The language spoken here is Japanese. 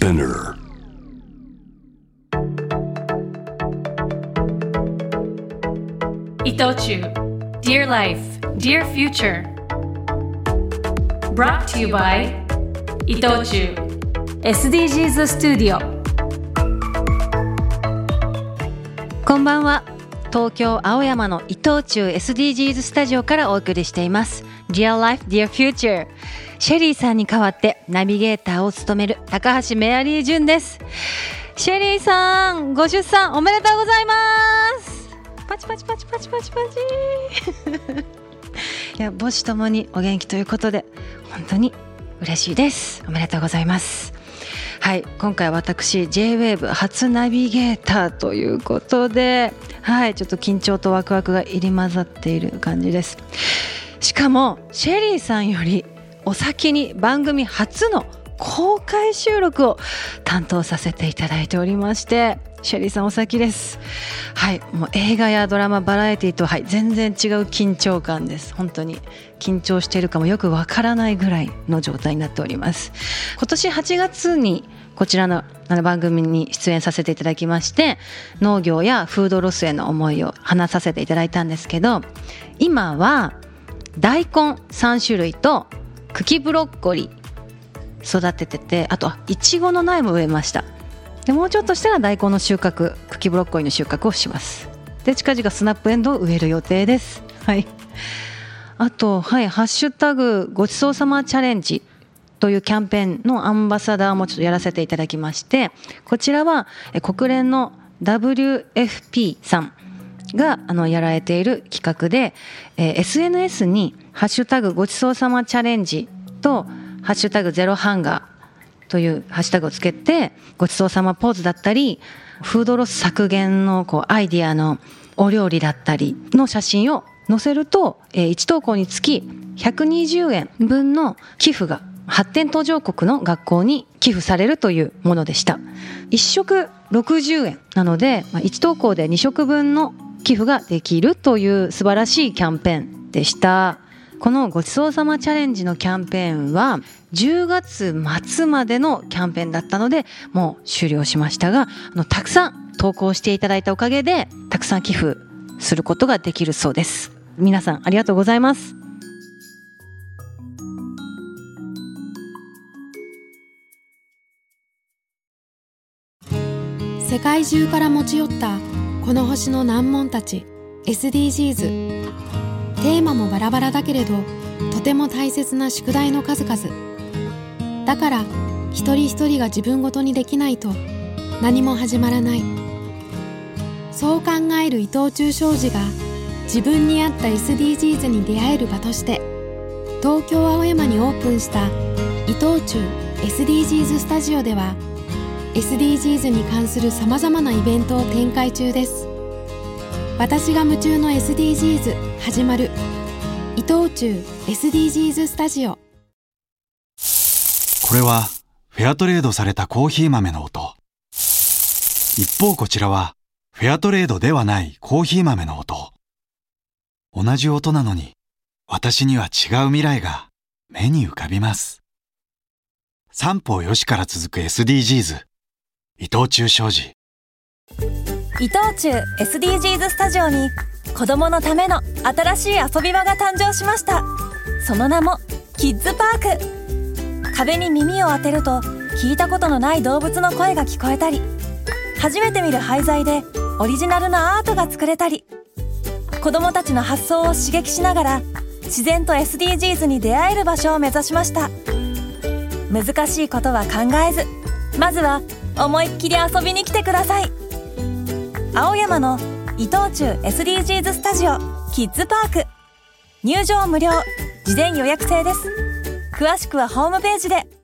Spinner. 伊藤忠 Dear Life, Dear Future Brought to you by 伊藤忠 SDGs ス t u d i o こんばんは東京青山の伊藤忠 SDGs スタジオからお送りしています。Dear Life, Dear Future. シェリーさんに代わってナビゲーターを務める高橋メアリージュンです。シェリーさんご出産おめでとうございます。パチパチパチパチパチパチ。いや母子ともにお元気ということで本当に嬉しいです。おめでとうございます。はい今回私 JWAVE 初ナビゲーターということではいちょっと緊張とワクワクが入り混ざっている感じです。しかもシェリーさんよりお先に番組初の公開収録を担当させていただいておりましてシェリーさんお先です。はいもう映画やドラマバラエティと、はい、全然違う緊張感です。本当に緊張しているかもよくわからないぐらいの状態になっております。今年8月にこちらの番組に出演させていただきまして農業やフードロスへの思いを話させていただいたんですけど今は大根3種類と茎ブロッコリー育てててあといちごの苗も植えました。でもうちょっとしたら大根の収穫茎ブロッコリーの収穫をします。で近々スナップエンドウを植える予定です。はい。あとはいハッシュタグごちそうさまチャレンジというキャンペーンのアンバサダーもちょっとやらせていただきましてこちらは国連の WFP さんがあのやられている企画で、えー、SNS に「ハッシュタグごちそうさまチャレンジ」と「ハッシュタグゼロハンガー」というハッシュタグをつけてごちそうさまポーズだったりフードロス削減のこうアイディアのお料理だったりの写真を載せると、えー、1投稿につき120円分の寄付が発展途上国の学校に寄付されるというものでした。1食60円なので1投稿で2食分の寄付ができるという素晴らしいキャンペーンでした。このごちそうさまチャレンジのキャンペーンは10月末までのキャンペーンだったのでもう終了しましたがあのたくさん投稿していただいたおかげでたくさん寄付することができるそうです。皆さんありがとうございます。世界中から持ち寄ったこの星の難問たち SDGs テーマもバラバラだけれどとても大切な宿題の数々。だから一人一人が自分ごとにできないと何も始まらない。そう考える伊藤忠商事が自分に合った SDGs に出会える場として東京青山にオープンした伊藤忠 SDGs スタジオでは SDGs に関するさまざまなイベントを展開中です。私が夢中の SDGs 始まる。伊藤忠 SDGs スタジオ。これはフェアトレードされたコーヒー豆の音。一方こちらはフェアトレードではないコーヒー豆の音。同じ音なのに私には違う未来が目に浮かびます。三方よしから続く SDGs 伊藤忠商事。伊藤忠 SDGs スタジオに子供のための新しい遊び場が誕生しました。その名もキッズパーク。壁に耳を当てると聞いたことのない動物の声が聞こえたり初めて見る廃材でオリジナルのアートが作れたり子供たちの発想を刺激しながら自然と SDGs に出会える場所を目指しました。難しいことは考えずまずは思いっきり遊びに来てください。青山の伊藤忠 SDGs スタジオキッズパーク。入場無料。事前予約制です。詳しくはホームページで。